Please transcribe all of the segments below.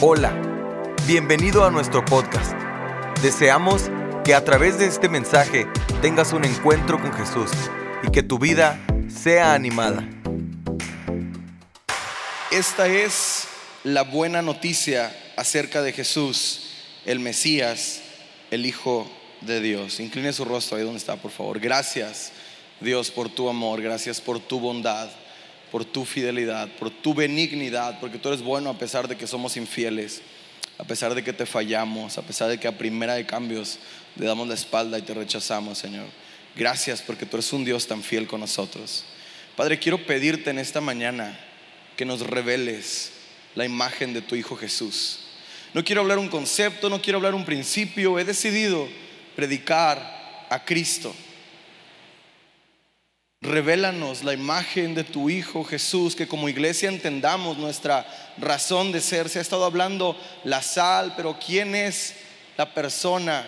Hola, bienvenido a nuestro podcast. Deseamos que a través de este mensaje tengas un encuentro con Jesús y que tu vida sea animada. Esta es la buena noticia acerca de Jesús, el Mesías, el Hijo de Dios. Incline su rostro ahí donde está, por favor. Gracias, Dios, por tu amor, gracias por tu bondad por tu fidelidad, por tu benignidad, porque tú eres bueno a pesar de que somos infieles, a pesar de que te fallamos, a pesar de que a primera de cambios le damos la espalda y te rechazamos, Señor. Gracias porque tú eres un Dios tan fiel con nosotros. Padre, quiero pedirte en esta mañana que nos reveles la imagen de tu Hijo Jesús. No quiero hablar un concepto, no quiero hablar un principio, he decidido predicar a Cristo Revélanos la imagen de tu Hijo Jesús, que como iglesia entendamos nuestra razón de ser. Se ha estado hablando la sal, pero ¿quién es la persona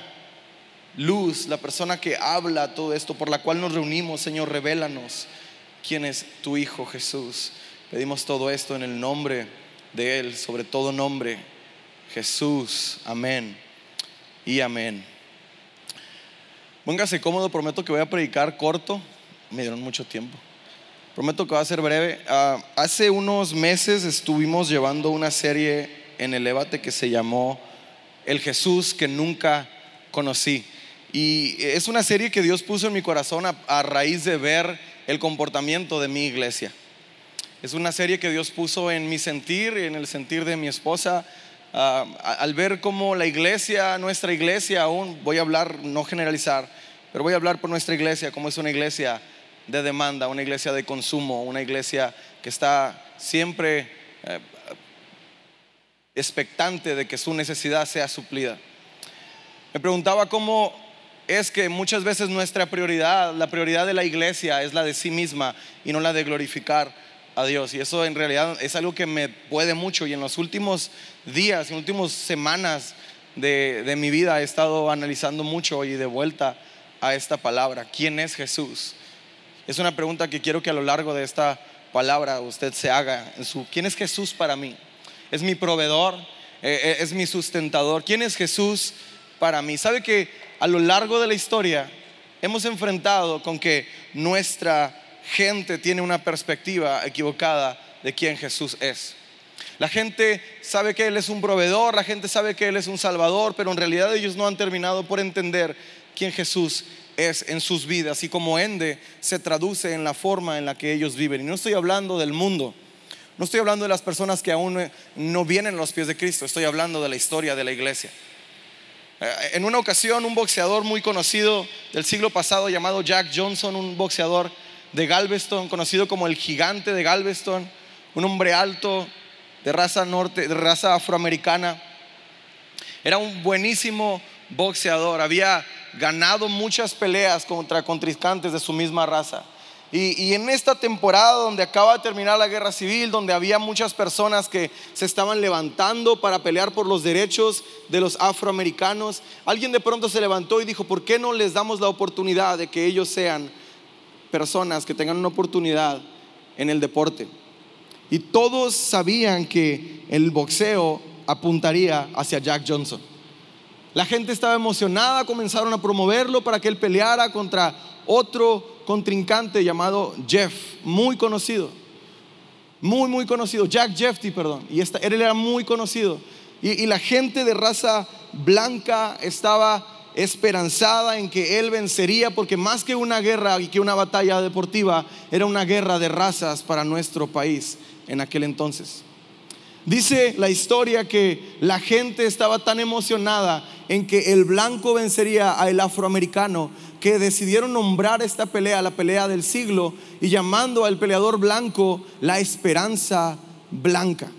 luz, la persona que habla todo esto, por la cual nos reunimos? Señor, revélanos quién es tu Hijo Jesús. Pedimos todo esto en el nombre de Él, sobre todo nombre, Jesús. Amén y amén. Póngase cómodo, prometo que voy a predicar corto me dieron mucho tiempo. Prometo que va a ser breve. Ah, hace unos meses estuvimos llevando una serie en el Ébate que se llamó El Jesús que nunca conocí. Y es una serie que Dios puso en mi corazón a, raíz de ver el comportamiento de mi iglesia. Es una serie que Dios puso en mi sentir, en el sentir de mi esposa, ah, al ver cómo la iglesia, nuestra iglesia, aún voy a hablar, no generalizar, pero voy a hablar por nuestra iglesia, como es una iglesia de demanda, una iglesia de consumo, una iglesia que está siempre eh, expectante de que su necesidad sea suplida. Me preguntaba cómo es que muchas veces nuestra prioridad, la prioridad de la iglesia es la de sí misma y no la de glorificar a Dios. Y eso en realidad es algo que me puede mucho. Y en los últimos días, en las últimas semanas de, de mi vida he estado analizando mucho y de vuelta a esta palabra. ¿Quién es Jesús? Es una pregunta que quiero que a lo largo de esta palabra usted se haga. En su, ¿Quién es Jesús para mí? ¿Es mi proveedor? Eh, eh, ¿Es mi sustentador? ¿Quién es Jesús para mí? ¿Sabe que a lo largo de la historia hemos enfrentado con que nuestra gente tiene una perspectiva equivocada de quién Jesús es? La gente sabe que Él es un proveedor, la gente sabe que Él es un salvador, pero en realidad ellos no han terminado por entender quién Jesús es en sus vidas y como ende se traduce en la forma en la que ellos viven. Y no estoy hablando del mundo, no estoy hablando de las personas que aún no vienen a los pies de Cristo, estoy hablando de la historia de la iglesia. Eh, en una ocasión un boxeador muy conocido del siglo pasado llamado Jack Johnson, un boxeador de Galveston, conocido como el gigante de Galveston, un hombre alto de raza norte, de raza afroamericana. Era un buenísimo boxeador, había ganado muchas peleas contra contrincantes de su misma raza. Y, en esta temporada donde acaba de terminar la guerra civil, donde había muchas personas que se estaban levantando para pelear por los derechos de los afroamericanos, alguien de pronto se levantó y dijo, ¿por qué no les damos la oportunidad de que ellos sean personas que tengan una oportunidad en el deporte? Y todos sabían que el boxeo apuntaría hacia Jack Johnson. La gente estaba emocionada, comenzaron a promoverlo para que él peleara contra otro contrincante llamado Jeff, muy conocido. Muy, muy conocido. Jack Jeffy, perdón. Y él era muy conocido. Y, y la gente de raza blanca estaba esperanzada en que él vencería, porque más que una guerra y que una batalla deportiva, era una guerra de razas para nuestro país en aquel entonces. Dice la historia que la gente estaba tan emocionada en que el blanco vencería al afroamericano que decidieron nombrar esta pelea la pelea del siglo y llamando al peleador blanco la esperanza blanca.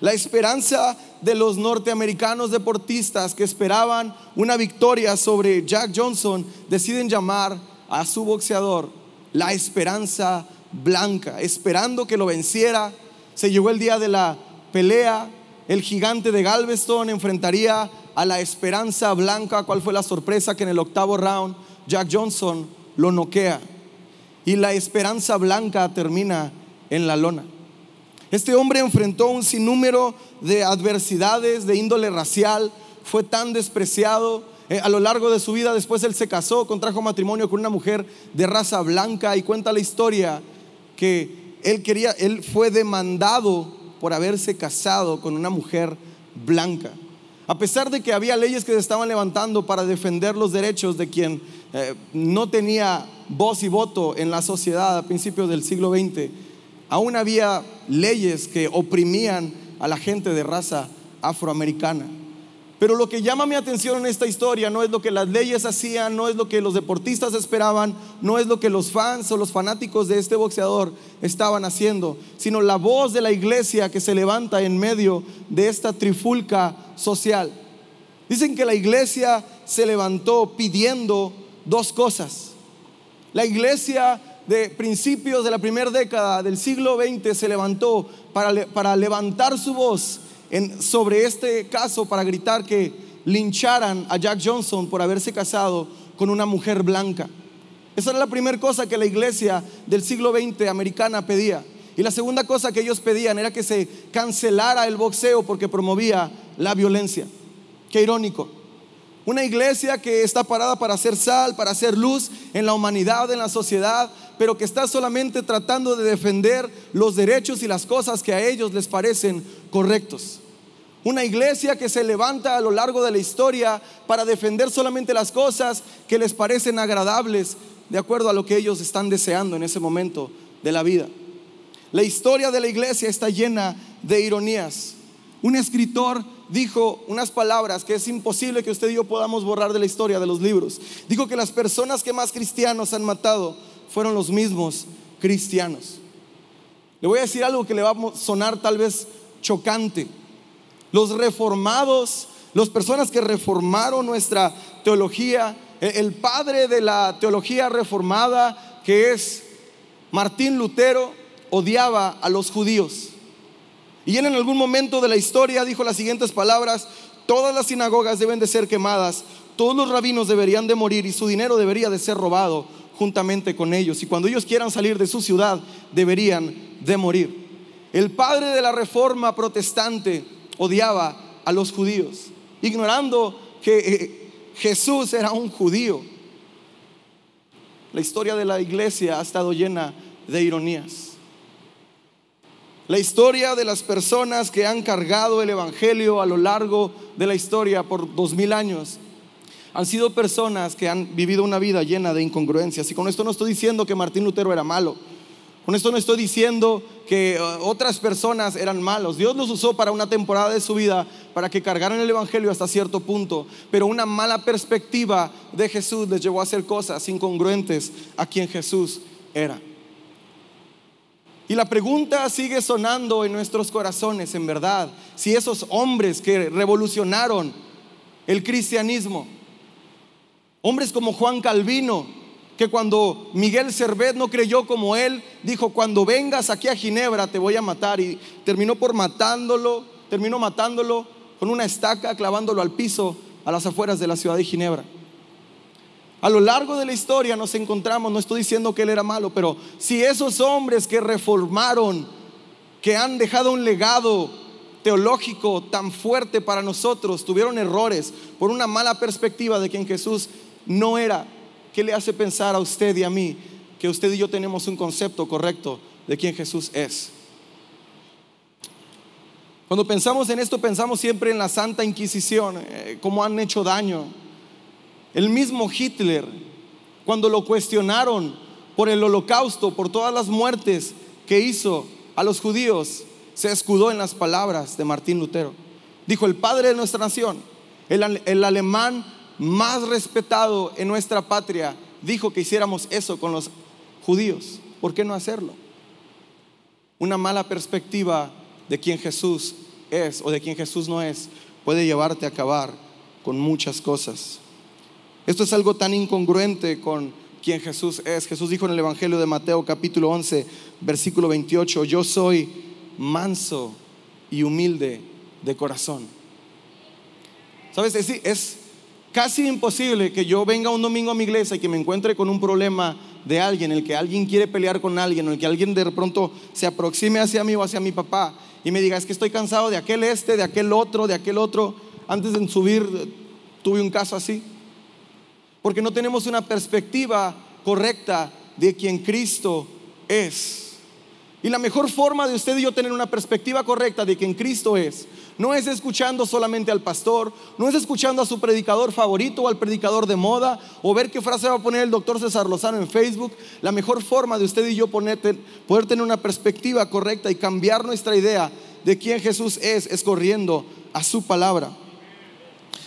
La esperanza de los norteamericanos deportistas que esperaban una victoria sobre Jack Johnson deciden llamar a su boxeador la esperanza blanca, esperando que lo venciera. Se llegó el día de la pelea, el gigante de Galveston enfrentaría a la esperanza blanca. ¿Cuál fue la sorpresa? Que en el octavo round Jack Johnson lo noquea. Y la esperanza blanca termina en la lona. Este hombre enfrentó un sinnúmero de adversidades de índole racial, fue tan despreciado. Eh, a lo largo de su vida, después él se casó, contrajo matrimonio con una mujer de raza blanca y cuenta la historia que él quería, él fue demandado por haberse casado con una mujer blanca. A pesar de que había leyes que se estaban levantando para defender los derechos de quien eh, no tenía voz y voto en la sociedad a principios del siglo XX, aún había leyes que oprimían a la gente de raza afroamericana. Pero lo que llama mi atención en esta historia no es lo que las leyes hacían, no es lo que los deportistas esperaban, no es lo que los fans o los fanáticos de este boxeador estaban haciendo, sino la voz de la iglesia que se levanta en medio de esta trifulca social. Dicen que la iglesia se levantó pidiendo dos cosas. La iglesia de principios de la primera década del siglo XX se levantó para, para levantar su voz sobre este caso para gritar que lincharan a Jack Johnson por haberse casado con una mujer blanca. Esa era la primera cosa que la iglesia del siglo XX americana pedía. Y la segunda cosa que ellos pedían era que se cancelara el boxeo porque promovía la violencia. Qué irónico. Una iglesia que está parada para hacer sal, para hacer luz en la humanidad, en la sociedad, pero que está solamente tratando de defender los derechos y las cosas que a ellos les parecen correctos. Una iglesia que se levanta a lo largo de la historia para defender solamente las cosas que les parecen agradables de acuerdo a lo que ellos están deseando en ese momento de la vida. La historia de la iglesia está llena de ironías. Un escritor dijo unas palabras que es imposible que usted y yo podamos borrar de la historia de los libros. Dijo que las personas que más cristianos han matado fueron los mismos cristianos. Le voy a decir algo que le va a sonar tal vez chocante. Los reformados, las personas que reformaron nuestra teología, el padre de la teología reformada, que es Martín Lutero, odiaba a los judíos. Y en algún momento de la historia dijo las siguientes palabras, todas las sinagogas deben de ser quemadas, todos los rabinos deberían de morir y su dinero debería de ser robado juntamente con ellos. Y cuando ellos quieran salir de su ciudad, deberían de morir. El padre de la reforma protestante odiaba a los judíos, ignorando que eh, Jesús era un judío. La historia de la iglesia ha estado llena de ironías. La historia de las personas que han cargado el Evangelio a lo largo de la historia por dos mil años han sido personas que han vivido una vida llena de incongruencias. Y con esto no estoy diciendo que Martín Lutero era malo. Con esto no estoy diciendo que eh, otras personas eran malos. Dios los usó para una temporada de su vida para que cargaran el Evangelio hasta cierto punto. Pero una mala perspectiva de Jesús les llevó a hacer cosas incongruentes a quien Jesús era. Y la pregunta sigue sonando en nuestros corazones, en verdad. Si esos hombres que revolucionaron el cristianismo, Hombres como Juan Calvino, que cuando Miguel Servet no creyó como él, dijo, cuando vengas aquí a Ginebra te voy a matar. Y terminó por matándolo, terminó matándolo con una estaca, clavándolo al piso a las afueras de la ciudad de Ginebra. A lo largo de la historia nos encontramos, no estoy diciendo que él era malo, pero si esos hombres que reformaron, que han dejado un legado teológico tan fuerte para nosotros, tuvieron errores por una mala perspectiva de quien Jesús no era. ¿Qué le hace pensar a usted y a mí que usted y yo tenemos un concepto correcto de quién Jesús es? Cuando pensamos en esto, pensamos siempre en la Santa Inquisición, eh, cómo han hecho daño. El mismo Hitler, cuando lo cuestionaron por el holocausto, por todas las muertes que hizo a los judíos, se escudó en las palabras de Martín Lutero. Dijo, el padre de nuestra nación, el, el alemán más respetado en nuestra patria dijo que hiciéramos eso con los judíos. ¿Por qué no hacerlo? Una mala perspectiva de quién Jesús es o de quién Jesús no es puede llevarte a acabar con muchas cosas. Esto es algo tan incongruente con quién Jesús es. Jesús dijo en el Evangelio de Mateo capítulo 11, versículo 28, yo soy manso y humilde de corazón. ¿Sabes? Es, es casi imposible que yo venga un domingo a mi iglesia y que me encuentre con un problema de alguien, en el que alguien quiere pelear con alguien, en el que alguien de pronto se aproxime hacia mí o hacia mi papá y me diga, es que estoy cansado de aquel este, de aquel otro, de aquel otro. Antes de subir tuve un caso así. Porque no tenemos una perspectiva correcta de quien Cristo es. Y la mejor forma de usted y yo tener una perspectiva correcta de quien Cristo es, no es escuchando solamente al pastor, no es escuchando a su predicador favorito o al predicador de moda, o ver qué frase va a poner el doctor César Lozano en Facebook. La mejor forma de usted y yo poder tener una perspectiva correcta y cambiar nuestra idea de quién Jesús es, es corriendo a su palabra.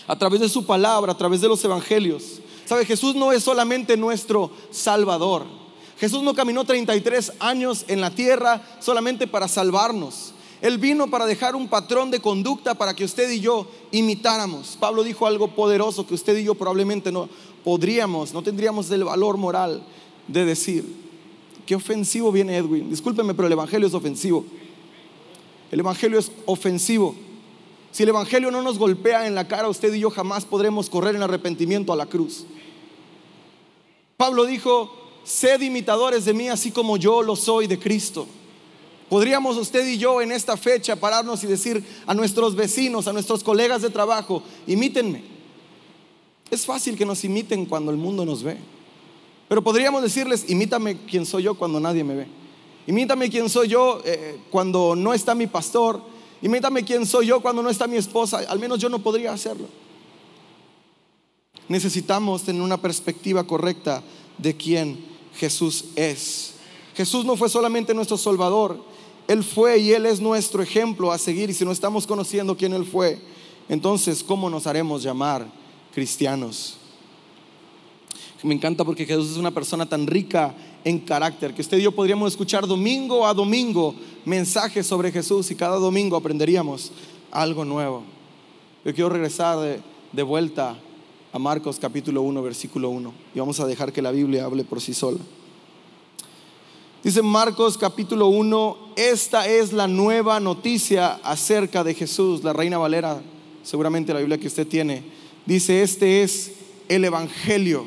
A través de su palabra, a través de los evangelios. ¿Sabe? Jesús no es solamente nuestro Salvador. Jesús no caminó 33 años en la tierra solamente para salvarnos. Él vino para dejar un patrón de conducta para que usted y yo imitáramos. Pablo dijo algo poderoso que usted y yo probablemente no podríamos, no tendríamos el valor moral de decir. Qué ofensivo viene Edwin. Discúlpeme, pero el Evangelio es ofensivo. El Evangelio es ofensivo. Si el Evangelio no nos golpea en la cara, usted y yo jamás podremos correr en arrepentimiento a la cruz. Pablo dijo, sed imitadores de mí así como yo lo soy de Cristo. Podríamos usted y yo en esta fecha pararnos y decir a nuestros vecinos, a nuestros colegas de trabajo, imítenme. Es fácil que nos imiten cuando el mundo nos ve. Pero podríamos decirles, imítame quién soy yo cuando nadie me ve. Imítame quién soy yo eh, cuando no está mi pastor. Imítame quién soy yo cuando no está mi esposa. Al menos yo no podría hacerlo. Necesitamos tener una perspectiva correcta de quién Jesús es. Jesús no fue solamente nuestro Salvador, él fue y Él es nuestro ejemplo a seguir. Y si no estamos conociendo quién Él fue, entonces, ¿cómo nos haremos llamar cristianos? Me encanta porque Jesús es una persona tan rica en carácter que usted y yo podríamos escuchar domingo a domingo mensajes sobre Jesús y cada domingo aprenderíamos algo nuevo. Yo quiero regresar de, de vuelta a Marcos capítulo 1, versículo 1 y vamos a dejar que la Biblia hable por sí sola. Dice Marcos capítulo 1, esta es la nueva noticia acerca de Jesús, la Reina Valera, seguramente la Biblia que usted tiene, dice, este es el Evangelio.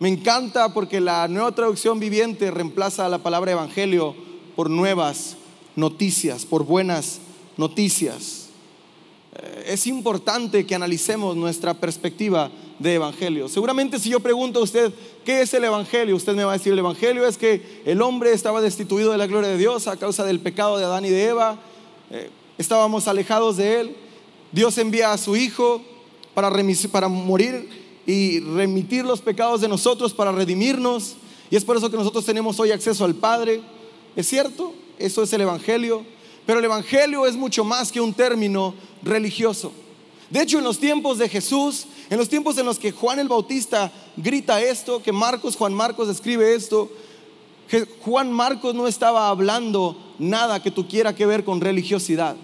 Me encanta porque la nueva traducción viviente reemplaza la palabra Evangelio por nuevas noticias, por buenas noticias. Eh, es importante que analicemos nuestra perspectiva de evangelio. Seguramente si yo pregunto a usted, ¿qué es el evangelio? Usted me va a decir, el evangelio es que el hombre estaba destituido de la gloria de Dios a causa del pecado de Adán y de Eva, eh, estábamos alejados de él, Dios envía a su Hijo para, para morir y remitir los pecados de nosotros, para redimirnos, y es por eso que nosotros tenemos hoy acceso al Padre. ¿Es cierto? Eso es el evangelio. Pero el evangelio es mucho más que un término religioso. De hecho, en los tiempos de Jesús, en los tiempos en los que Juan el Bautista grita esto, que Marcos, Juan Marcos escribe esto, Juan Marcos no estaba hablando nada que tuviera que ver con religiosidad.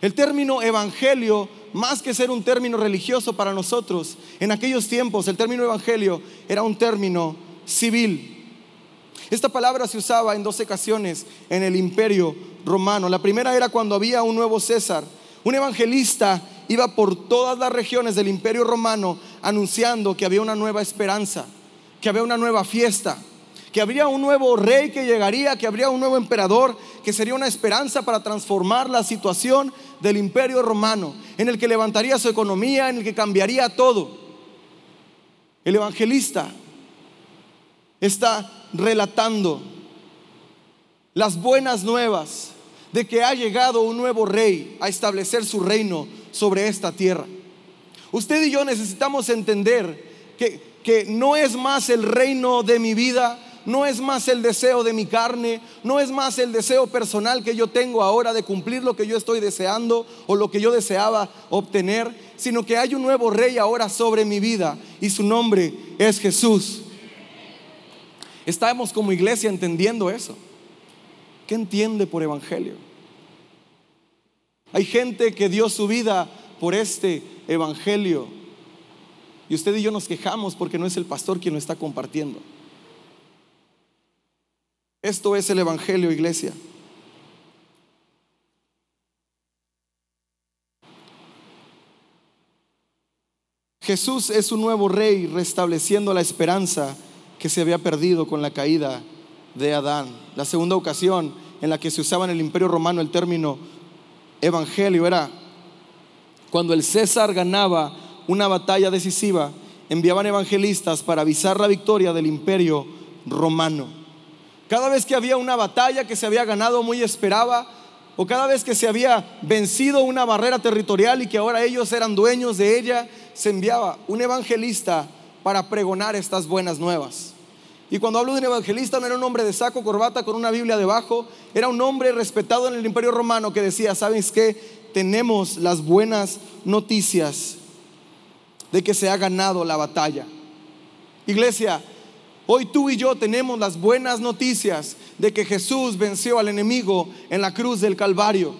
El término evangelio, más que ser un término religioso para nosotros, en aquellos tiempos el término evangelio era un término civil. Esta palabra se usaba en dos ocasiones en el imperio romano. La primera era cuando había un nuevo César. Un evangelista iba por todas las regiones del imperio romano anunciando que había una nueva esperanza, que había una nueva fiesta, que habría un nuevo rey que llegaría, que habría un nuevo emperador, que sería una esperanza para transformar la situación del imperio romano, en el que levantaría su economía, en el que cambiaría todo. El evangelista está relatando las buenas nuevas de que ha llegado un nuevo rey a establecer su reino sobre esta tierra. Usted y yo necesitamos entender que, que no es más el reino de mi vida, no es más el deseo de mi carne, no es más el deseo personal que yo tengo ahora de cumplir lo que yo estoy deseando o lo que yo deseaba obtener, sino que hay un nuevo rey ahora sobre mi vida y su nombre es Jesús. Estamos como iglesia entendiendo eso. ¿Qué entiende por evangelio? Hay gente que dio su vida por este evangelio. Y usted y yo nos quejamos porque no es el pastor quien lo está compartiendo. Esto es el evangelio, iglesia. Jesús es un nuevo rey restableciendo la esperanza que se había perdido con la caída de Adán. La segunda ocasión en la que se usaba en el imperio romano el término evangelio era cuando el César ganaba una batalla decisiva, enviaban evangelistas para avisar la victoria del imperio romano. Cada vez que había una batalla que se había ganado muy esperaba, o cada vez que se había vencido una barrera territorial y que ahora ellos eran dueños de ella, se enviaba un evangelista para pregonar estas buenas nuevas. Y cuando hablo de un evangelista no era un hombre de saco, corbata con una Biblia debajo, era un hombre respetado en el imperio romano que decía, ¿sabes qué? Tenemos las buenas noticias de que se ha ganado la batalla. Iglesia, hoy tú y yo tenemos las buenas noticias de que Jesús venció al enemigo en la cruz del Calvario,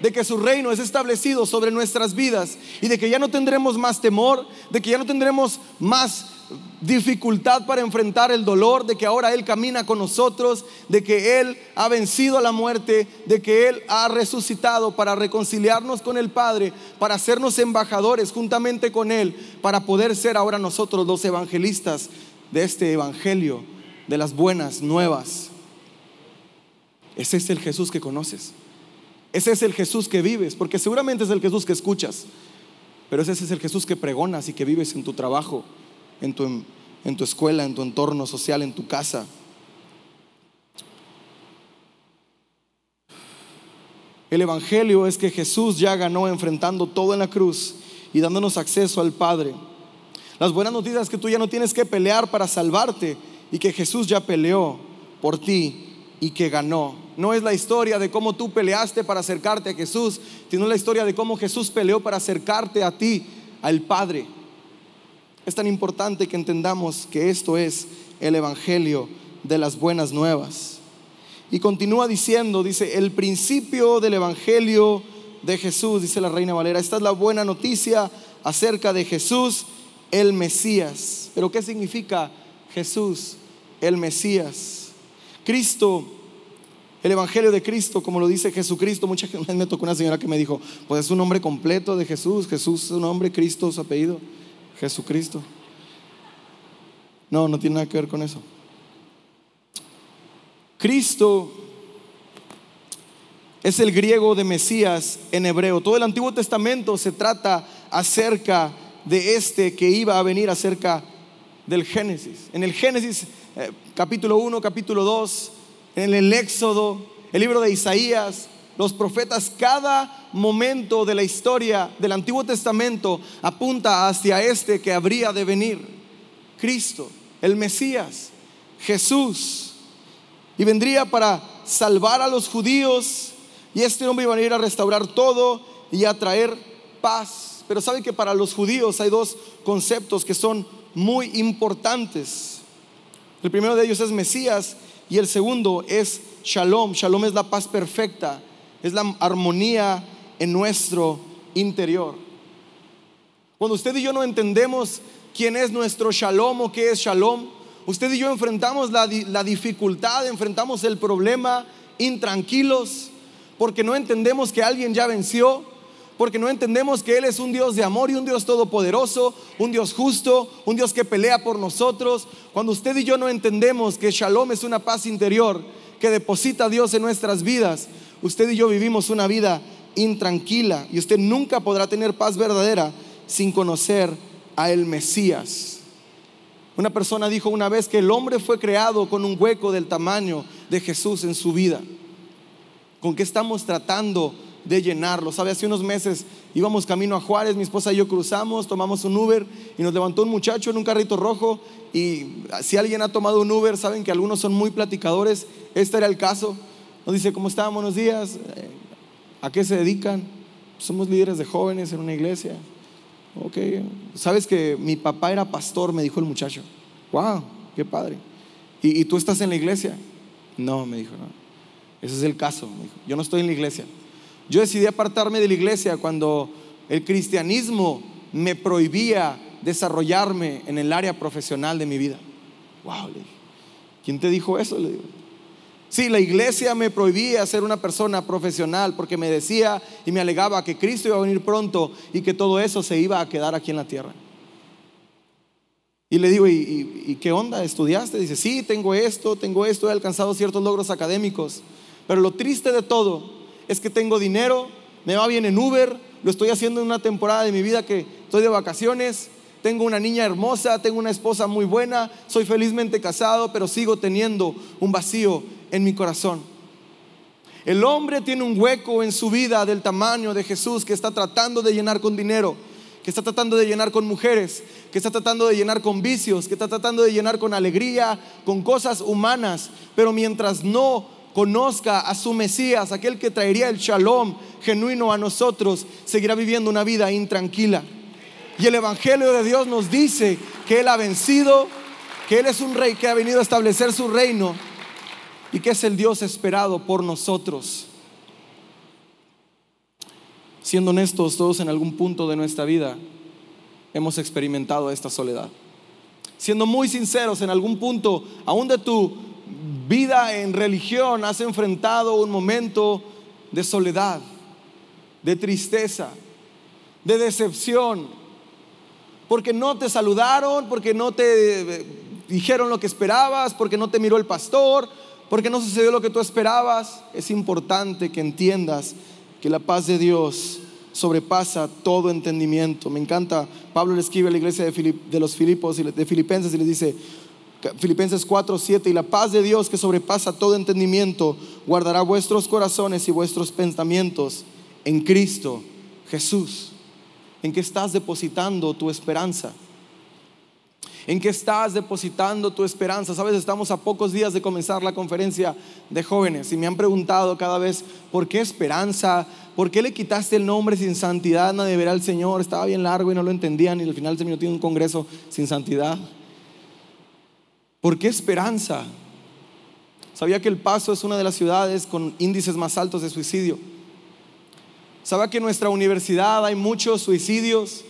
de que su reino es establecido sobre nuestras vidas y de que ya no tendremos más temor, de que ya no tendremos más dificultad para enfrentar el dolor, de que ahora Él camina con nosotros, de que Él ha vencido la muerte, de que Él ha resucitado para reconciliarnos con el Padre, para hacernos embajadores juntamente con Él, para poder ser ahora nosotros los evangelistas de este Evangelio, de las buenas nuevas. Ese es el Jesús que conoces. Ese es el Jesús que vives, porque seguramente es el Jesús que escuchas, pero ese es el Jesús que pregonas y que vives en tu trabajo en tu, en tu escuela, en tu entorno social, en tu casa. El Evangelio es que Jesús ya ganó enfrentando todo en la cruz y dándonos acceso al Padre. Las buenas noticias es que tú ya no tienes que pelear para salvarte y que Jesús ya peleó por ti y que ganó. No es la historia de cómo tú peleaste para acercarte a Jesús, sino la historia de cómo Jesús peleó para acercarte a ti, al Padre. Es tan importante que entendamos que esto es el Evangelio de las buenas nuevas. Y continúa diciendo, dice, el principio del Evangelio de Jesús, dice la Reina Valera. Esta es la buena noticia acerca de Jesús, el Mesías. Pero ¿qué significa Jesús, el Mesías? Cristo, el Evangelio de Cristo, como lo dice Jesucristo. Mucha gente me tocó una señora que me dijo, pues es un nombre completo de Jesús, Jesús es su nombre, Cristo su apellido. Jesucristo. No, no tiene nada que ver con eso. Cristo es el griego de Mesías en hebreo. Todo el Antiguo Testamento se trata acerca de este que iba a venir acerca del Génesis. En el Génesis eh, capítulo 1, capítulo 2, en el Éxodo, el libro de Isaías, los profetas, cada momento de la historia del Antiguo Testamento apunta hacia este que habría de venir, Cristo, el Mesías, Jesús. Y vendría para salvar a los judíos y este hombre iba a ir a restaurar todo y a traer paz. Pero sabe que para los judíos hay dos conceptos que son muy importantes. El primero de ellos es Mesías y el segundo es Shalom. Shalom es la paz perfecta es la armonía en nuestro interior. Cuando usted y yo no entendemos quién es nuestro shalom o qué es shalom, usted y yo enfrentamos la, la dificultad, enfrentamos el problema intranquilos, porque no entendemos que alguien ya venció, porque no entendemos que Él es un Dios de amor y un Dios todopoderoso, un Dios justo, un Dios que pelea por nosotros. Cuando usted y yo no entendemos que Shalom es una paz interior que deposita Dios en nuestras vidas, usted y yo vivimos una vida intranquila y usted nunca podrá tener paz verdadera sin conocer a el Mesías. Una persona dijo una vez que el hombre fue creado con un hueco del tamaño de Jesús en su vida. ¿Con qué estamos tratando de llenarlo? Sabe, hace unos meses íbamos camino a Juárez, mi esposa y yo cruzamos, tomamos un Uber y nos levantó un muchacho en un carrito rojo y si alguien ha tomado un Uber, saben que algunos son muy platicadores, este era el caso nos dice, ¿cómo están? Buenos días. Eh, ¿A qué se dedican? Somos líderes de jóvenes en una iglesia. Ok. ¿Sabes que mi papá era pastor? Me dijo el muchacho. Wow, qué padre. ¿Y, tú estás en la iglesia? No, me dijo, no. Ese es el caso. Yo no estoy en la iglesia. Yo decidí apartarme de la iglesia cuando el cristianismo me prohibía desarrollarme en el área profesional de mi vida. Wow, le dije. ¿Quién te dijo eso? Le digo. Sí, la iglesia me prohibía ser una persona profesional porque me decía y me alegaba que Cristo iba a venir pronto y que todo eso se iba a quedar aquí en la tierra. Y le digo, ¿y, qué onda? ¿Estudiaste? Dice, sí, tengo esto, tengo esto, he alcanzado ciertos logros académicos. Pero lo triste de todo es que tengo dinero, me va bien en Uber, lo estoy haciendo en una temporada de mi vida que estoy de vacaciones, tengo una niña hermosa, tengo una esposa muy buena, soy felizmente casado, pero sigo teniendo un vacío en mi corazón. El hombre tiene un hueco en su vida del tamaño de Jesús que está tratando de llenar con dinero, que está tratando de llenar con mujeres, que está tratando de llenar con vicios, que está tratando de llenar con alegría, con cosas humanas, pero mientras no conozca a su Mesías, aquel que traería el shalom genuino a nosotros, seguirá viviendo una vida intranquila. Y el Evangelio de Dios nos dice que Él ha vencido, que Él es un rey que ha venido a establecer su reino y que es el Dios esperado por nosotros. Siendo honestos, todos en algún punto de nuestra vida hemos experimentado esta soledad. Siendo muy sinceros, en algún punto, aún de tu vida en religión, has enfrentado un momento de soledad, de tristeza, de decepción, porque no te saludaron, porque no te dijeron lo que esperabas, porque no te miró el pastor, porque no sucedió lo que tú esperabas, es importante que entiendas que la paz de Dios sobrepasa todo entendimiento. Me encanta, Pablo le escribe a la iglesia de, los Filipos, de Filipenses y les dice, Filipenses 4, 7, y la paz de Dios que sobrepasa todo entendimiento guardará vuestros corazones y vuestros pensamientos en Cristo Jesús. ¿En qué estás depositando tu esperanza? ¿En qué estás depositando tu esperanza? Sabes, estamos a pocos días de comenzar la conferencia de jóvenes y me han preguntado cada vez, ¿por qué esperanza? ¿Por qué le quitaste el nombre sin santidad? Nadie verá al Señor. Estaba bien largo y no lo entendían y al final me tiene un congreso sin santidad. ¿Por qué esperanza? Sabía que El Paso es una de las ciudades con índices más altos de suicidio. Sabía que en nuestra universidad hay muchos suicidios.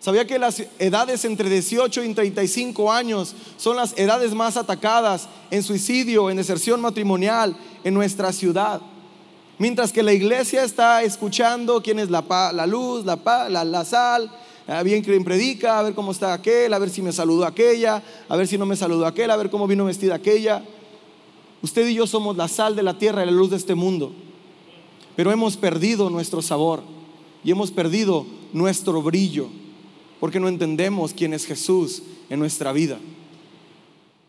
¿Sabía que las edades entre 18 y 35 años son las edades más atacadas en suicidio, en deserción matrimonial en nuestra ciudad? Mientras que la iglesia está escuchando quién es la, la luz, la, la, sal, bien quien predica, a ver cómo está aquel, a ver si me saludó aquella, a ver si no me saludó aquel, a ver cómo vino vestida aquella. Usted y yo somos la sal de la tierra y la luz de este mundo. Pero hemos perdido nuestro sabor y hemos perdido nuestro brillo porque no entendemos quién es Jesús en nuestra vida.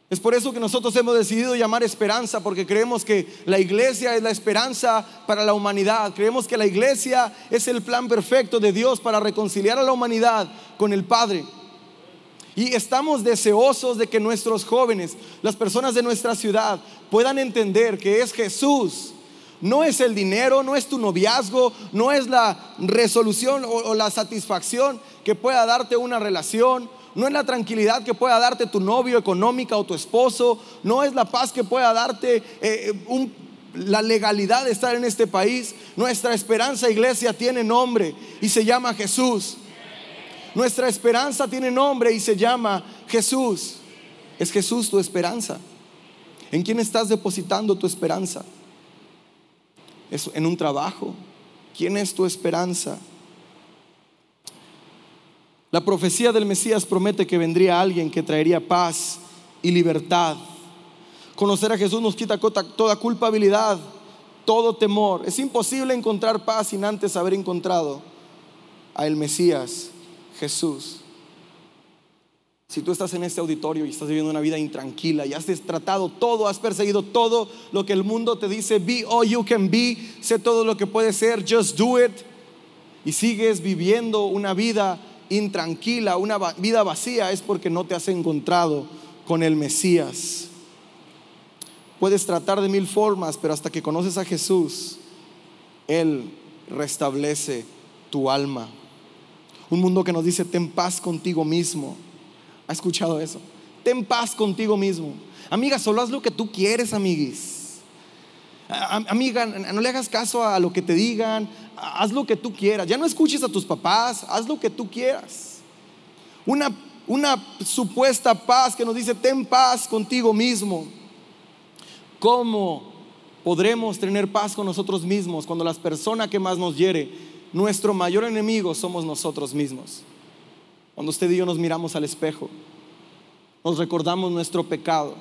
Es por eso que nosotros hemos decidido llamar esperanza, porque creemos que la iglesia es la esperanza para la humanidad. Creemos que la iglesia es el plan perfecto de Dios para reconciliar a la humanidad con el Padre. Y estamos deseosos de que nuestros jóvenes, las personas de nuestra ciudad, puedan entender que es Jesús no es el dinero, no es tu noviazgo, no es la resolución o, la satisfacción que pueda darte una relación, no es la tranquilidad que pueda darte tu novio económica o tu esposo, no es la paz que pueda darte eh, eh, la legalidad de estar en este país. Nuestra esperanza, iglesia, tiene nombre y se llama Jesús. Nuestra esperanza tiene nombre y se llama Jesús. Es Jesús tu esperanza. ¿En quién estás depositando tu esperanza? ¿Es en un trabajo? ¿Quién es tu esperanza? La profecía del Mesías promete que vendría alguien que traería paz y libertad. Conocer a Jesús nos quita toda culpabilidad, todo temor. Es imposible encontrar paz sin antes haber encontrado a el Mesías, Jesús. Si tú estás en este auditorio y estás viviendo una vida intranquila y has tratado todo, has perseguido todo lo que el mundo te dice, be all you can be, sé todo lo que puede ser, just do it, y sigues viviendo una vida intranquila, una vida vacía, es porque no te has encontrado con el Mesías. Puedes tratar de mil formas, pero hasta que conoces a Jesús, Él restablece tu alma. Un mundo que nos dice, ten paz contigo mismo ¿Ha escuchado eso? Ten paz contigo mismo. Amiga, solo haz lo que tú quieres, amiguis. Amiga, no le hagas caso a lo que te digan. Haz lo que tú quieras. Ya no escuches a tus papás. Haz lo que tú quieras. Una, una supuesta paz que nos dice, ten paz contigo mismo. ¿Cómo podremos tener paz con nosotros mismos cuando las personas que más nos hiere, nuestro mayor enemigo somos nosotros mismos? Cuando usted y yo nos miramos al espejo nos recordamos nuestro pecado,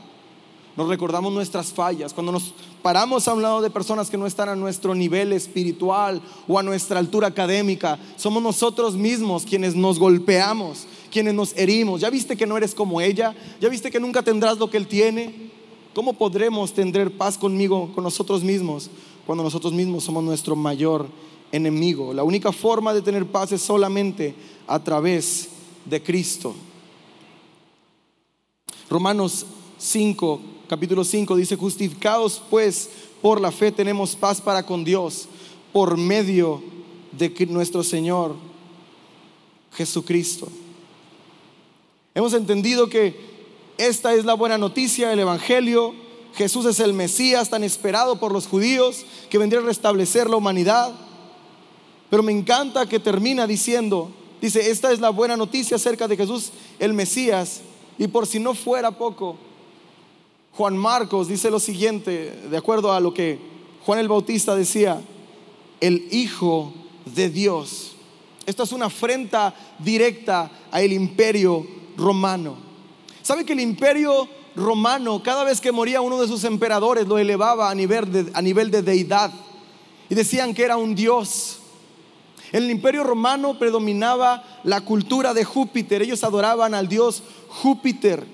nos recordamos nuestras fallas, cuando nos paramos a un lado de personas que no están a nuestro nivel espiritual o a nuestra altura académica, somos nosotros mismos quienes nos golpeamos, quienes nos herimos. ¿Ya viste que no eres como ella? ¿Ya viste que nunca tendrás lo que él tiene? ¿Cómo podremos tener paz conmigo, con nosotros mismos, cuando nosotros mismos somos nuestro mayor enemigo? La única forma de tener paz es solamente a través de Cristo. Romanos 5, capítulo 5 dice, justificados pues por la fe tenemos paz para con Dios por medio de nuestro Señor Jesucristo. Hemos entendido que esta es la buena noticia del Evangelio. Jesús es el Mesías tan esperado por los judíos que vendría a restablecer la humanidad. Pero me encanta que termina diciendo, dice, esta es la buena noticia acerca de Jesús, el Mesías, y por si no fuera poco, Juan Marcos dice lo siguiente, de acuerdo a lo que Juan el Bautista decía, el Hijo de Dios. Esta es una afrenta directa al imperio romano. ¿Sabe que el imperio romano, cada vez que moría uno de sus emperadores, lo elevaba a nivel de, a nivel de deidad? Y decían que era un dios. En el imperio romano predominaba la cultura de Júpiter. Ellos adoraban al dios Júpiter.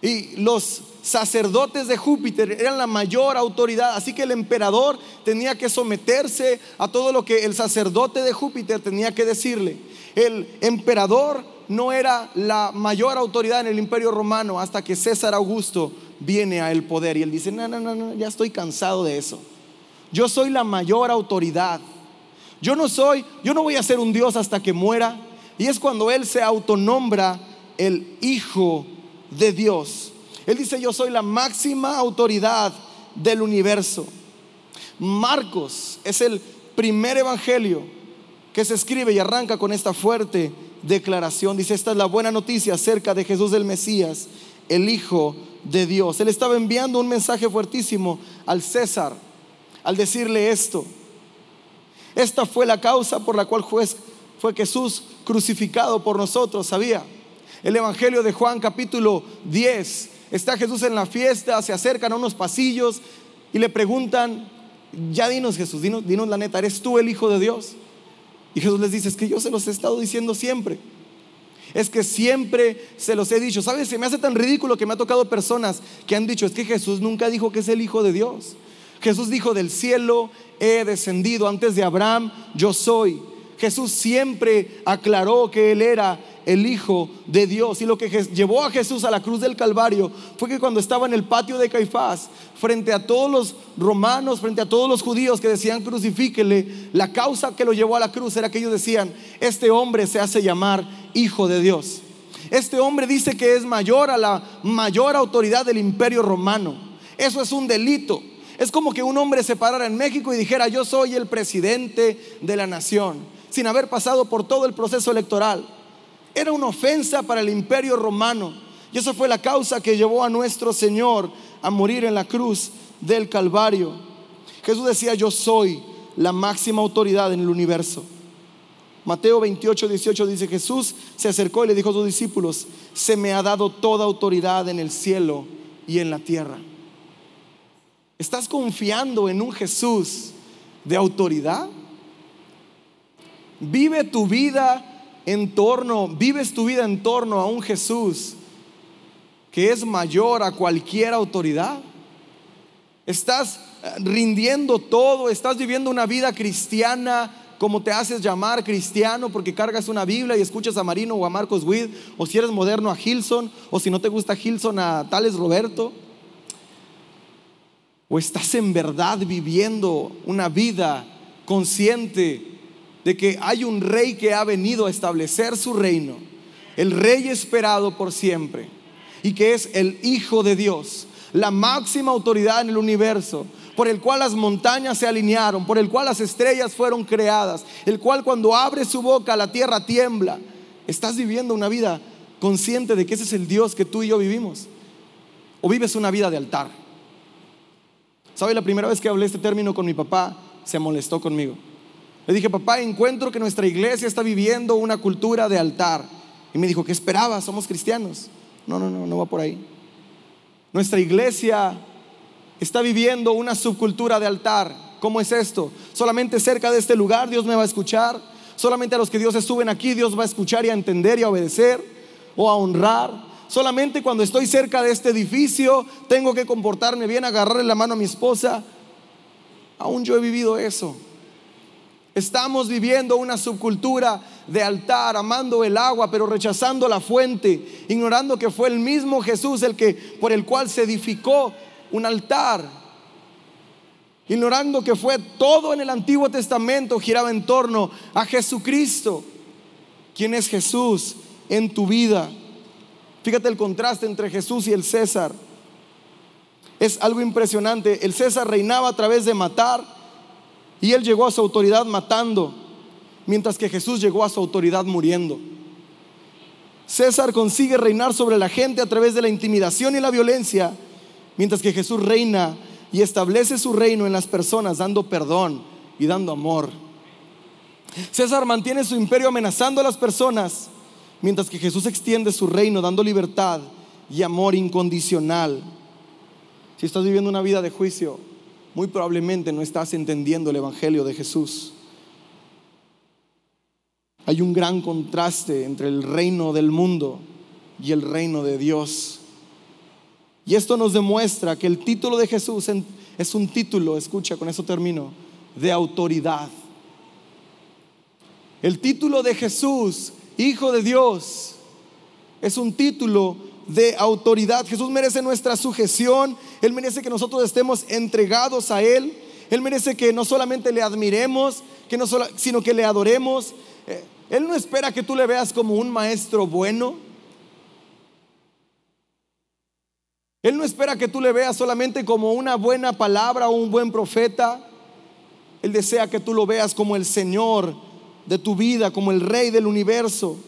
Y los sacerdotes de Júpiter eran la mayor autoridad. Así que el emperador tenía que someterse a todo lo que el sacerdote de Júpiter tenía que decirle. El emperador no era la mayor autoridad en el imperio romano hasta que César Augusto viene a el poder. Y él dice, no, no, no, no, ya estoy cansado de eso. Yo soy la mayor autoridad. Yo no soy, yo no voy a ser un Dios hasta que muera. Y es cuando Él se autonombra el Hijo de Dios. Él dice, yo soy la máxima autoridad del universo. Marcos es el primer evangelio que se escribe y arranca con esta fuerte declaración. Dice, esta es la buena noticia acerca de Jesús del Mesías, el Hijo de Dios. Él estaba enviando un mensaje fuertísimo al César al decirle esto. Esta fue la causa por la cual fue Jesús crucificado por nosotros, ¿sabía? El Evangelio de Juan capítulo 10. Está Jesús en la fiesta, se acercan a unos pasillos y le preguntan, ya dinos Jesús, dinos, dinos la neta, ¿eres tú el Hijo de Dios? Y Jesús les dice, es que yo se los he estado diciendo siempre. Es que siempre se los he dicho. ¿Sabes? Se me hace tan ridículo que me ha tocado personas que han dicho, es que Jesús nunca dijo que es el Hijo de Dios. Jesús dijo, del cielo he descendido, antes de Abraham yo soy. Jesús siempre aclaró que Él era el Hijo de Dios. Y lo que llevó a Jesús a la cruz del Calvario fue que cuando estaba en el patio de Caifás, frente a todos los romanos, frente a todos los judíos que decían crucifíquele, la causa que lo llevó a la cruz era que ellos decían, este hombre se hace llamar Hijo de Dios. Este hombre dice que es mayor a la mayor autoridad del imperio romano. Eso es un delito. Es como que un hombre se parara en México y dijera, yo soy el presidente de la nación, sin haber pasado por todo el proceso electoral. Era una ofensa para el imperio romano. Y esa fue la causa que llevó a nuestro Señor a morir en la cruz del Calvario. Jesús decía, yo soy la máxima autoridad en el universo. Mateo 28, 18 dice, Jesús se acercó y le dijo a sus discípulos, se me ha dado toda autoridad en el cielo y en la tierra. ¿Estás confiando en un Jesús de autoridad? Vive tu vida en torno, vives tu vida en torno a un Jesús que es mayor a cualquier autoridad. Estás eh, rindiendo todo, estás viviendo una vida cristiana como te haces llamar cristiano porque cargas una Biblia y escuchas a Marino o a Marcos Witt, o si eres moderno a Gilson, o si no te gusta Gilson a Tales Roberto. O estás en verdad viviendo una vida consciente de que hay un rey que ha venido a establecer su reino, el rey esperado por siempre, y que es el Hijo de Dios, la máxima autoridad en el universo, por el cual las montañas se alinearon, por el cual las estrellas fueron creadas, el cual cuando abre su boca la tierra tiembla. Estás viviendo una vida consciente de que ese es el Dios que tú y yo vivimos. O vives una vida de altar. ¿Sabe? La primera vez que hablé este término con mi papá, se molestó conmigo. Le dije, papá, encuentro que nuestra iglesia está viviendo una cultura de altar. Y me dijo, ¿qué esperaba? Somos cristianos. no, no, no, no va por ahí. Nuestra iglesia está viviendo una subcultura de altar. ¿Cómo es esto? Solamente cerca de este lugar Dios me va a escuchar. Solamente a los que Dios se suben aquí Dios va a escuchar y a entender y a obedecer o a honrar. Solamente cuando estoy cerca de este edificio tengo que comportarme bien, agarrarle la mano a mi esposa. Aún yo he vivido eso. Estamos viviendo una subcultura de altar, amando el agua, pero rechazando la fuente, ignorando que fue el mismo Jesús el que por el cual se edificó un altar. Ignorando que fue todo en el Antiguo Testamento giraba en torno a Jesucristo. ¿Quién es Jesús en tu vida? Fíjate el contraste entre Jesús y el César. Es algo impresionante. El César reinaba a través de matar y él llegó a su autoridad matando, mientras que Jesús llegó a su autoridad muriendo. César consigue reinar sobre la gente a través de la intimidación y la violencia, mientras que Jesús reina y establece su reino en las personas dando perdón y dando amor. César mantiene su imperio amenazando a las personas, mientras que Jesús extiende su reino dando libertad y amor incondicional. Si estás viviendo una vida de juicio, muy probablemente no estás entendiendo el Evangelio de Jesús. Hay un gran contraste entre el reino del mundo y el reino de Dios. Y esto nos demuestra que el título de Jesús es un título, escucha, con eso termino, de autoridad. El título de Jesús, Hijo de Dios, es un título de autoridad. Jesús merece nuestra sujeción, Él merece que nosotros estemos entregados a Él, Él merece que no solamente le admiremos, que no sino que le adoremos. Eh, Él no espera que tú le veas como un maestro bueno. Él no espera que tú le veas solamente como una buena palabra o un buen profeta. Él desea que tú lo veas como el Señor de tu vida, como el Rey del universo.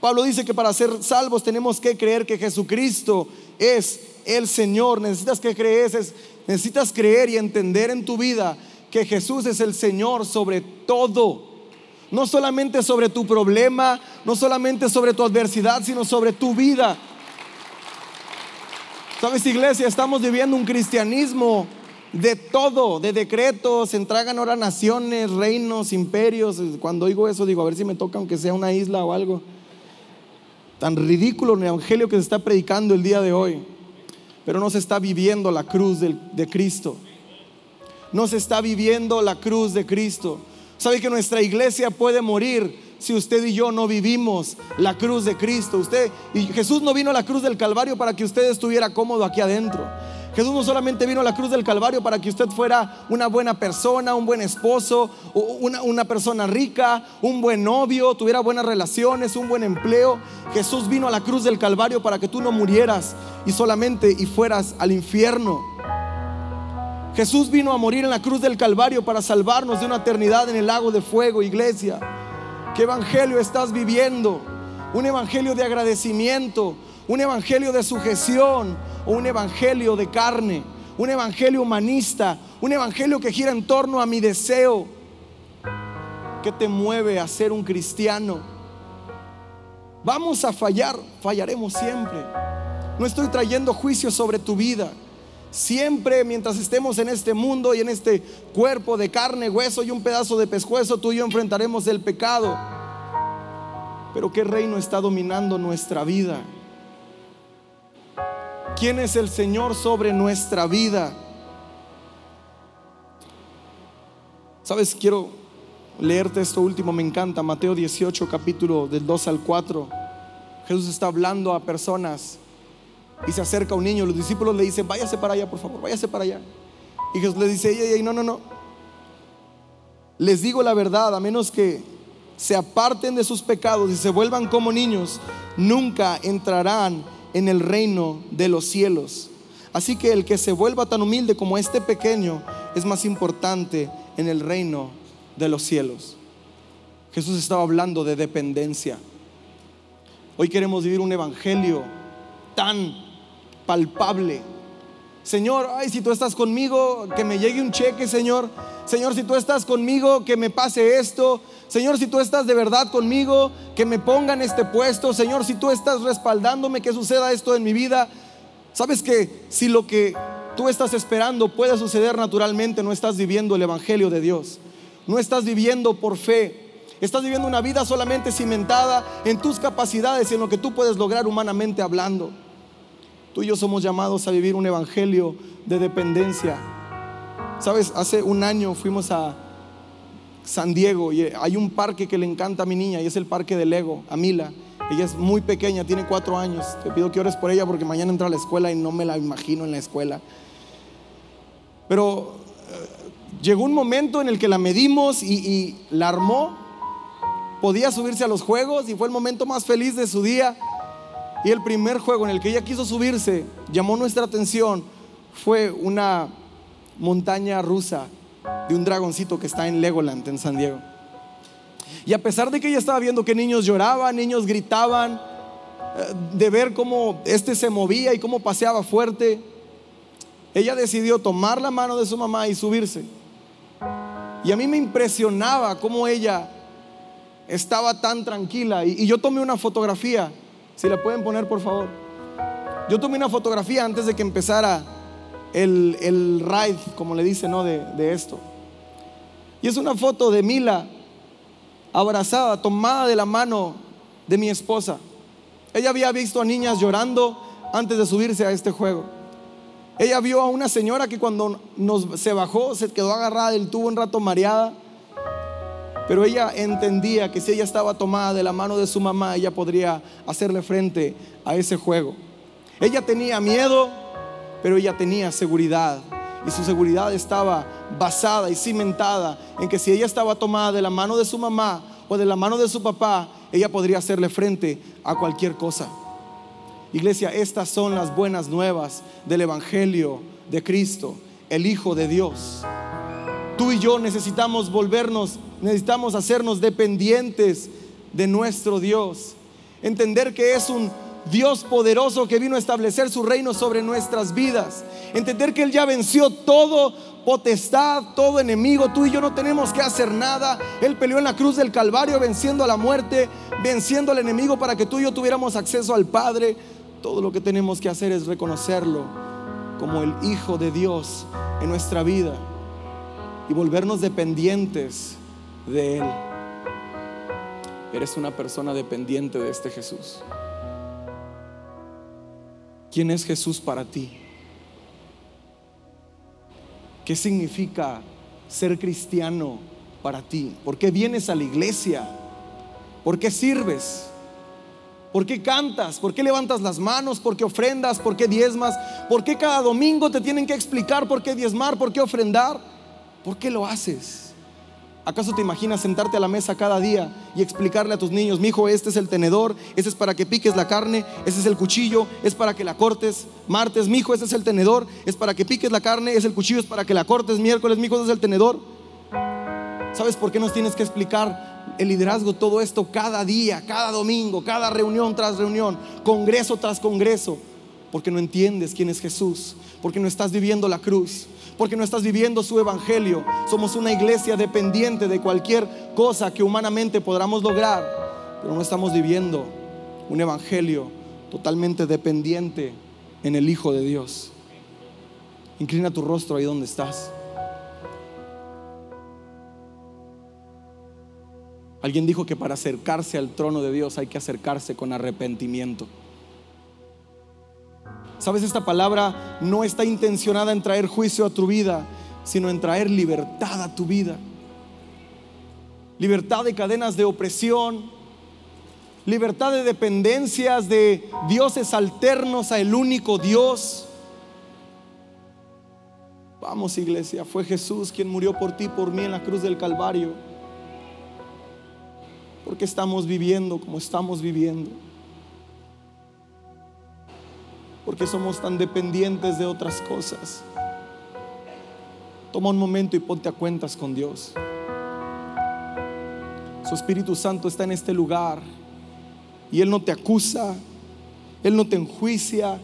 Pablo dice que para ser salvos tenemos que creer que Jesucristo es el Señor. Necesitas que crees, necesitas creer y entender en tu vida que Jesús es el Señor sobre todo. No solamente sobre tu problema, no solamente sobre tu adversidad, sino sobre tu vida. Sabes, iglesia, estamos viviendo un cristianismo de todo, de decretos, entregan ahora naciones, reinos, imperios. Cuando oigo eso, digo, a ver si me toca, aunque sea una isla o algo tan ridículo el evangelio que se está predicando el día de hoy, pero no se está viviendo la cruz de, Cristo. No se está viviendo la cruz de Cristo. ¿Sabe que nuestra iglesia puede morir si usted y yo no vivimos la cruz de Cristo? Usted y Jesús no vino a la cruz del Calvario para que usted estuviera cómodo aquí adentro. Jesús no solamente vino a la cruz del Calvario para que usted fuera una buena persona, un buen esposo, una, una persona rica, un buen novio, tuviera buenas relaciones, un buen empleo. Jesús vino a la cruz del Calvario para que tú no murieras y solamente y fueras al infierno. Jesús vino a morir en la cruz del Calvario para salvarnos de una eternidad en el lago de fuego, iglesia. ¿Qué evangelio estás viviendo? Un evangelio de agradecimiento, un evangelio de sujeción, o un evangelio de carne, un evangelio humanista, un evangelio que gira en torno a mi deseo. ¿Qué te mueve a ser un cristiano? Vamos a fallar, fallaremos siempre. No estoy trayendo juicio sobre tu vida. Siempre mientras estemos en este mundo y en este cuerpo de carne, hueso y un pedazo de pescuezo, tú y yo enfrentaremos el pecado. Pero ¿qué reino está dominando nuestra vida? ¿Quién es el Señor sobre nuestra vida? Sabes, quiero leerte esto último, me encanta, Mateo 18, capítulo del 2 al 4. Jesús está hablando a personas y se acerca un niño, los discípulos le dicen, váyase para allá, por favor, váyase para allá. Y Jesús le dice, ey, no, no, no. Les digo la verdad, a menos que se aparten de sus pecados y se vuelvan como niños, nunca entrarán en el reino de los cielos. Así que el que se vuelva tan humilde como este pequeño es más importante en el reino de los cielos. Jesús estaba hablando de dependencia. Hoy queremos vivir un evangelio tan palpable. Señor, ay, si tú estás conmigo, que me llegue un cheque, Señor. Señor, si tú estás conmigo, que me pase esto. Señor, si tú estás de verdad conmigo, que me pongan este puesto. Señor, si tú estás respaldándome, que suceda esto en mi vida. Sabes que si lo que tú estás esperando puede suceder naturalmente, no estás viviendo el Evangelio de Dios. No estás viviendo por fe. Estás viviendo una vida solamente cimentada en tus capacidades y en lo que tú puedes lograr humanamente hablando. Tú y yo somos llamados a vivir un evangelio de dependencia. Sabes, hace un año fuimos a San Diego y hay un parque que le encanta a mi niña y es el parque de Lego, a Mila. Ella es muy pequeña, tiene cuatro años. Te pido que ores por ella porque mañana entra a la escuela y no me la imagino en la escuela. Pero eh, llegó un momento en el que la medimos y la armó. Podía subirse a los juegos y fue el momento más feliz de su día. Y el primer juego en el que ella quiso subirse, llamó nuestra atención, fue una montaña rusa de un dragoncito que está en Legoland, en San Diego. Y a pesar de que ella estaba viendo que niños lloraban, niños gritaban, eh, de ver cómo este se movía y cómo paseaba fuerte, ella decidió tomar la mano de su mamá y subirse. Y a mí me impresionaba cómo ella estaba tan tranquila. Y, yo tomé una fotografía, si la pueden poner por favor. Yo tomé una fotografía antes de que empezara el, el ride, como le dice, ¿no? De, de esto. Y es una foto de Mila abrazada, tomada de la mano de mi esposa. Ella había visto a niñas llorando antes de subirse a este juego. Ella vio a una señora que cuando nos, se bajó se quedó agarrada del tubo un rato mareada. Pero ella entendía que si ella estaba tomada de la mano de su mamá, ella podría hacerle frente a ese juego. Ella tenía miedo, pero ella tenía seguridad. Y su seguridad estaba basada y cimentada en que si ella estaba tomada de la mano de su mamá o de la mano de su papá, ella podría hacerle frente a cualquier cosa. Iglesia, estas son las buenas nuevas del Evangelio de Cristo, el Hijo de Dios. Tú y yo necesitamos volvernos, necesitamos hacernos dependientes de nuestro Dios. Entender que es un Dios poderoso que vino a establecer su reino sobre nuestras vidas. Entender que Él ya venció todo potestad, todo enemigo. Tú y yo no tenemos que hacer nada. Él peleó en la cruz del Calvario venciendo a la muerte, venciendo al enemigo para que tú y yo tuviéramos acceso al Padre. Todo lo que tenemos que hacer es reconocerlo como el Hijo de Dios en nuestra vida y volvernos dependientes de Él. Eres una persona dependiente de este Jesús. ¿Quién es Jesús para ti? ¿Qué significa ser cristiano para ti? ¿Por qué vienes a la iglesia? ¿Por qué sirves? ¿Por qué cantas? ¿Por qué levantas las manos? ¿Por qué ofrendas? ¿Por qué diezmas? ¿Por qué cada domingo te tienen que explicar por qué diezmar? ¿Por qué ofrendar? ¿Por qué lo haces? ¿Acaso te imaginas sentarte a la mesa cada día y explicarle a tus niños, mi hijo, este es el tenedor, este es para que piques la carne, este es el cuchillo, es para que la cortes martes, mi hijo, este es el tenedor, es para que piques la carne, es el cuchillo, es para que la cortes miércoles, mi hijo, este es el tenedor? ¿Sabes por qué nos tienes que explicar el liderazgo todo esto cada día, cada domingo, cada reunión tras reunión, congreso tras congreso? Porque no entiendes quién es Jesús, porque no estás viviendo la cruz, porque no estás viviendo su evangelio. Somos una iglesia dependiente de cualquier cosa que humanamente podamos lograr, pero no estamos viviendo un evangelio totalmente dependiente en el Hijo de Dios. Inclina tu rostro ahí donde estás. Alguien dijo que para acercarse al trono de Dios hay que acercarse con arrepentimiento. Sabes, esta palabra no está intencionada en traer juicio a tu vida, sino en traer libertad a tu vida. Libertad de cadenas de opresión, libertad de dependencias de dioses alternos a el único Dios. Vamos iglesia, fue Jesús quien murió por ti, por mí en la cruz del Calvario. Porque estamos viviendo como estamos viviendo porque somos tan dependientes de otras cosas. Toma un momento y ponte a cuentas con Dios. Su Espíritu Santo está en este lugar y Él no te acusa, Él no te enjuicia,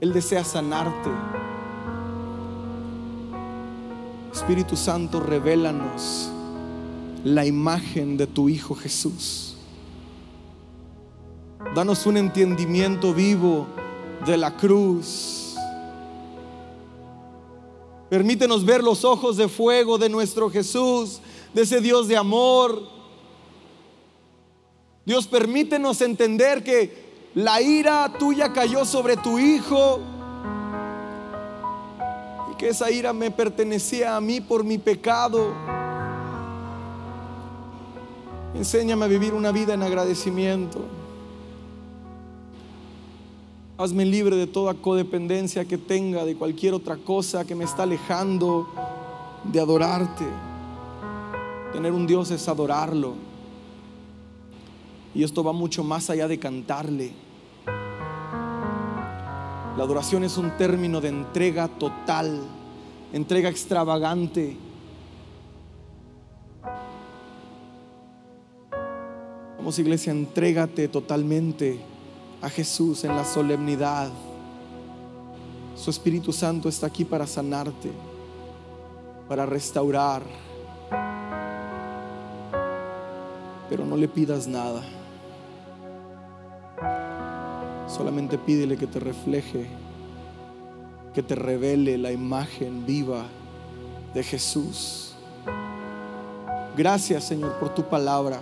Él desea sanarte. Espíritu Santo, revélanos la imagen de tu Hijo Jesús. Danos un entendimiento vivo de la cruz. Permítenos ver los ojos de fuego de nuestro Jesús, de ese Dios de amor. Dios, permítenos entender que la ira tuya cayó sobre tu Hijo y que esa ira me pertenecía a mí por mi pecado. Enséñame a vivir una vida en agradecimiento. Hazme libre de toda codependencia que tenga, de cualquier otra cosa que me está alejando de adorarte. Tener un Dios es adorarlo. Y esto va mucho más allá de cantarle. La adoración es un término de entrega total, entrega extravagante. Vamos iglesia, entrégate totalmente a Jesús en la solemnidad. Su Espíritu Santo está aquí para sanarte, para restaurar. Pero no le pidas nada. Solamente pídele que te refleje, que te revele la imagen viva de Jesús. Gracias Señor por tu palabra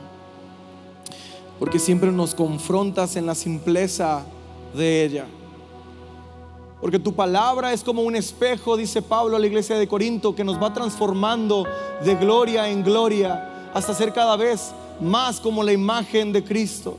porque siempre nos confrontas en la simpleza de ella. Porque tu palabra es como un espejo, dice Pablo a la iglesia de Corinto, que nos va transformando de gloria en gloria hasta ser cada vez más como la imagen de Cristo.